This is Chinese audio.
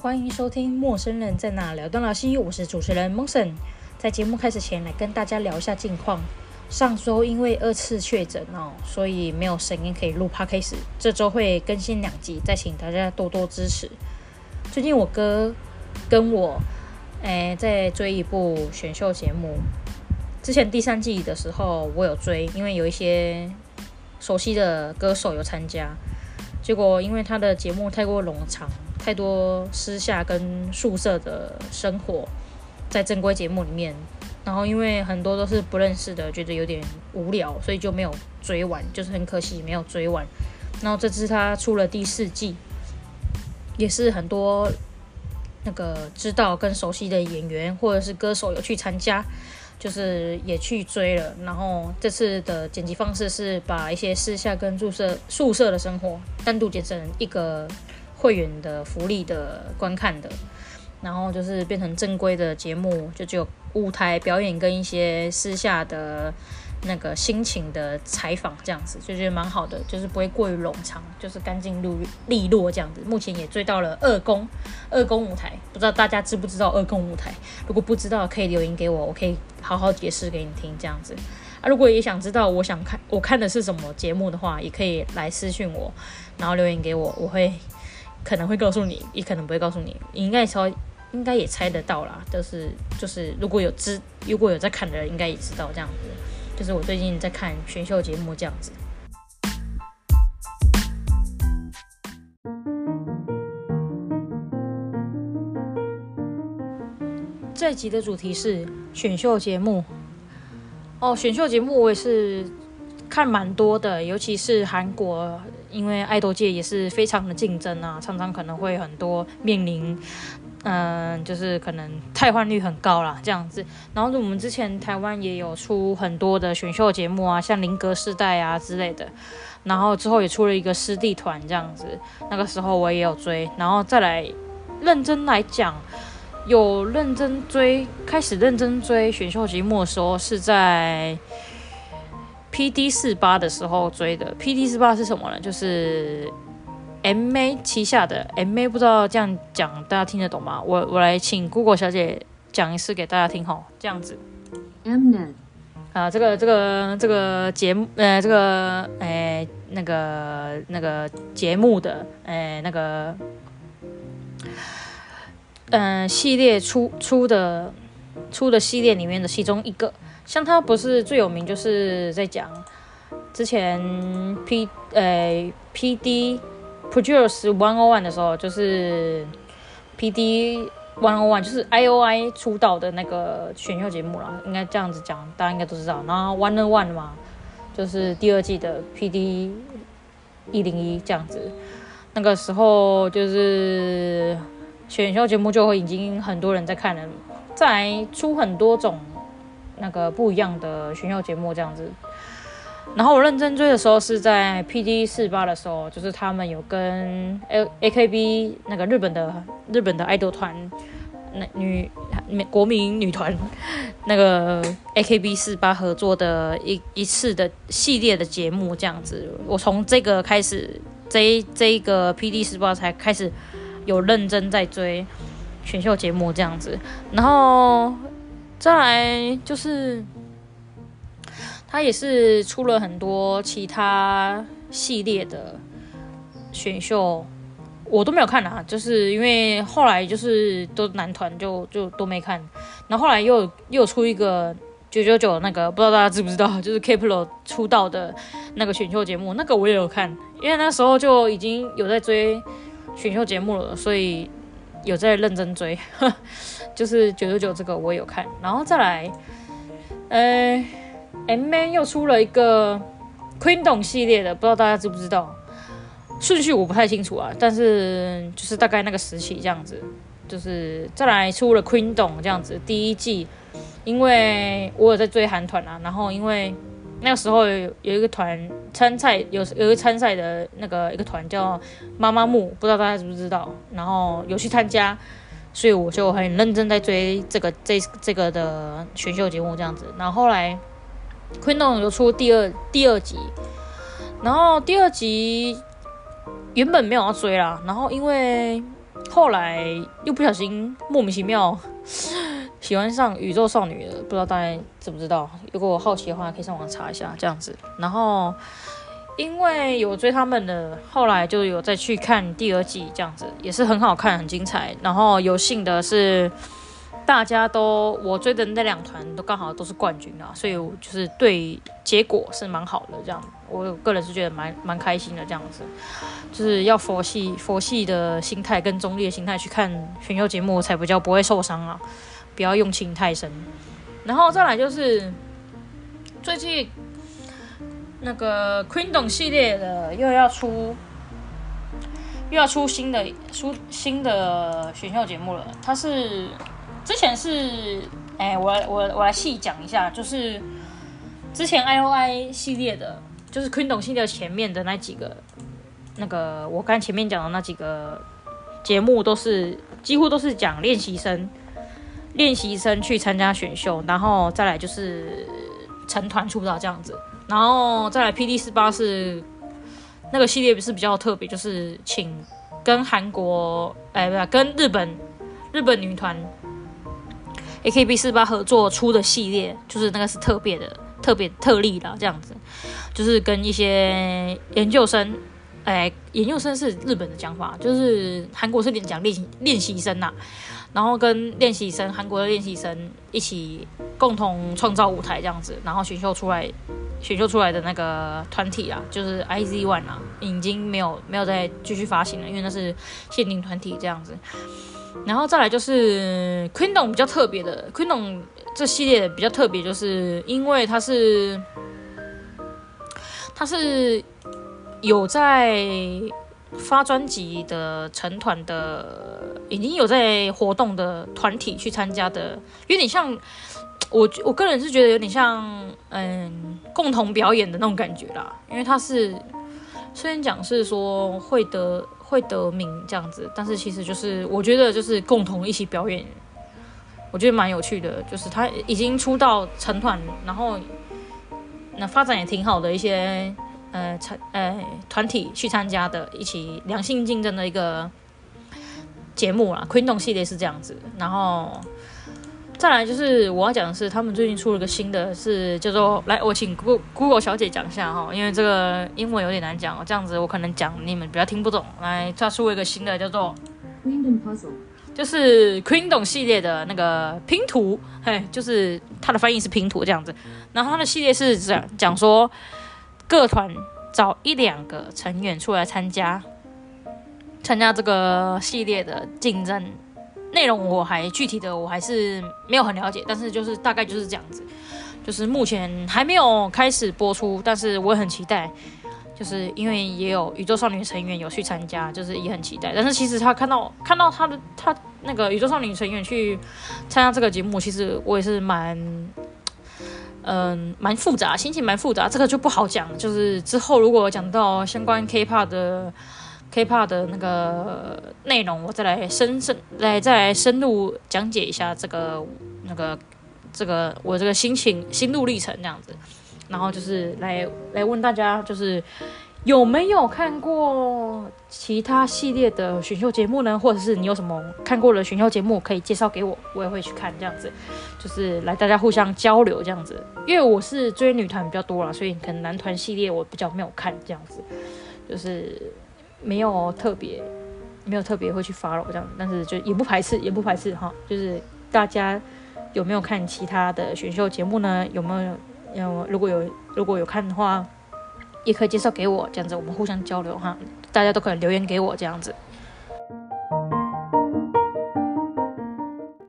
欢迎收听《陌生人在哪聊段老西》，我是主持人 Mosen。在节目开始前，来跟大家聊一下近况。上周因为二次确诊哦，所以没有声音可以录 Podcast。这周会更新两集，再请大家多多支持。最近我哥跟我诶在追一部选秀节目，之前第三季的时候我有追，因为有一些熟悉的歌手有参加，结果因为他的节目太过冗长。太多私下跟宿舍的生活，在正规节目里面，然后因为很多都是不认识的，觉得有点无聊，所以就没有追完，就是很可惜没有追完。然后这次他出了第四季，也是很多那个知道跟熟悉的演员或者是歌手有去参加，就是也去追了。然后这次的剪辑方式是把一些私下跟宿舍宿舍的生活单独剪成一个。会员的福利的观看的，然后就是变成正规的节目，就只有舞台表演跟一些私下的那个心情的采访这样子，就觉得蛮好的，就是不会过于冗长，就是干净利利落这样子。目前也追到了二公二公舞台，不知道大家知不知道二公舞台？如果不知道，可以留言给我，我可以好好解释给你听这样子。啊，如果也想知道我想看我看的是什么节目的话，也可以来私讯我，然后留言给我，我会。可能会告诉你，也可能不会告诉你。你应该猜，应该也猜得到啦。就是就是，如果有知，如果有在看的人，应该也知道这样子。就是我最近在看选秀节目这样子。这集的主题是选秀节目。哦，选秀节目我也是。看蛮多的，尤其是韩国，因为爱豆界也是非常的竞争啊，常常可能会很多面临，嗯、就是可能汰换率很高啦，这样子。然后我们之前台湾也有出很多的选秀节目啊，像林格世代啊之类的，然后之后也出了一个师弟团这样子，那个时候我也有追，然后再来认真来讲，有认真追，开始认真追选秀节目的时候是在。P D 四八的时候追的，P D 四八是什么呢？就是 M A 旗下的 M A，不知道这样讲大家听得懂吗？我我来请 Google 小姐讲一次给大家听哈，这样子。Mnet 啊，这个这个这个节目，呃，这个诶那个那个节目的诶那个嗯、呃、系列出出的出的系列里面的其中一个。像他不是最有名，就是在讲之前 P 呃 P D Produce One O One 的时候，就是 P D One O One 就是 I O I 出道的那个选秀节目了，应该这样子讲，大家应该都知道。然后 One O One 嘛，就是第二季的 P D 一零一这样子，那个时候就是选秀节目就会已经很多人在看了，再出很多种。那个不一样的选秀节目这样子，然后我认真追的时候是在 P D 四八的时候，就是他们有跟 A A K B 那个日本的日本的爱豆团，那女美国民女团 那个 A K B 四八合作的一一次的系列的节目这样子，我从这个开始，这这一个 P D 四八才开始有认真在追选秀节目这样子，然后。再来就是，他也是出了很多其他系列的选秀，我都没有看啊，就是因为后来就是都男团就就都没看，然后后来又又出一个九九九那个，不知道大家知不知道，就是 Kep1er 出道的那个选秀节目，那个我也有看，因为那时候就已经有在追选秀节目了，所以。有在认真追，就是九九九这个我有看，然后再来，呃，M A 又出了一个 Queendom 系列的，不知道大家知不知道？顺序我不太清楚啊，但是就是大概那个时期这样子，就是再来出了 Queendom 这样子第一季，因为我有在追韩团啊，然后因为。那个时候有有一个团参赛，有有一个参赛的那个一个团叫妈妈木，不知道大家知不知道？然后有去参加，所以我就很认真在追这个这这个的选秀节目这样子。然后后来 Queen 有出第二第二集，然后第二集原本没有要追啦，然后因为后来又不小心莫名其妙喜欢上宇宙少女了，不知道大家知不知道？如果我好奇的话，可以上网查一下这样子。然后因为有追他们的，后来就有再去看第二季，这样子也是很好看，很精彩。然后有幸的是。大家都我追的那两团都刚好都是冠军啊，所以我就是对结果是蛮好的，这样我个人是觉得蛮蛮开心的这样子，就是要佛系佛系的心态跟中立的心态去看选秀节目才比较不会受伤啊，不要用情太深。然后再来就是最近那个 Queendom 系列的又要出又要出新的出新的选秀节目了，它是。之前是，哎、欸，我我我来细讲一下，就是之前 I O I 系列的，就是 Queendom 系列前面的那几个，那个我刚前面讲的那几个节目，都是几乎都是讲练习生，练习生去参加选秀，然后再来就是成团出道这样子，然后再来 P D 四八是那个系列是比较特别，就是请跟韩国，哎、不跟日本日本女团。AKB48 合作出的系列，就是那个是特别的、特别特例的这样子，就是跟一些研究生，哎，研究生是日本的讲法，就是韩国是讲练习练习生呐、然后跟练习生韩国的练习生一起共同创造舞台这样子，然后选秀出来，选秀出来的那个团体啊，就是 IZ ONE 啊，已经没有没有再继续发行了，因为那是限定团体这样子。然后再来就是 Queendom 比较特别的 Queendom 这系列比较特别，就是因为它是它是有在发专辑的成团的，已经有在活动的团体去参加的，有点像我我个人是觉得有点像嗯共同表演的那种感觉啦，因为它是虽然讲是说会得。会得名这样子，但是其实就是我觉得就是共同一起表演，我觉得蛮有趣的。就是他已经出道成团，然后那发展也挺好的一些呃参呃团体去参加的，一起良性竞争的一个节目啦。Queendom 系列是这样子，然后。再来就是我要讲的是，他们最近出了个新的，是叫做来，我请 Google Google 小姐讲一下哈，因为这个英文有点难讲，这样子我可能讲你们比较听不懂。来，他出了一个新的，叫做 Queendom Puzzle，就是 Queendom 系列的那个拼图，嘿，就是它的翻译是拼图这样子。然后它的系列是讲讲说，各团找一两个成员出来参加，参加这个系列的竞争。内容我还具体的我还是没有很了解，但是就是大概就是这样子，就是目前还没有开始播出，但是我也很期待，就是因为也有宇宙少女成员有去参加，就是也很期待。但是其实他看到看到他的他那个宇宙少女成员去参加这个节目，其实我也是蛮嗯蛮复杂，心情蛮复杂，这个就不好讲。就是之后如果讲到相关 K-pop 的。K-pop 的那个内容，我再来深深来再来深入讲解一下这个那个这个我这个心情心路历程这样子，然后就是来来问大家，就是有没有看过其他系列的选秀节目呢？或者是你有什么看过的选秀节目可以介绍给我，我也会去看这样子，就是来大家互相交流这样子。因为我是追女团比较多啦，所以可能男团系列我比较没有看这样子，就是。没有特别，没有特别会去 follow 这样，但是就也不排斥，也不排斥哈。就是大家有没有看其他的选秀节目呢？有没有？有如果有如果有看的话，也可以介绍给我，这样子我们互相交流哈。大家都可以留言给我这样子。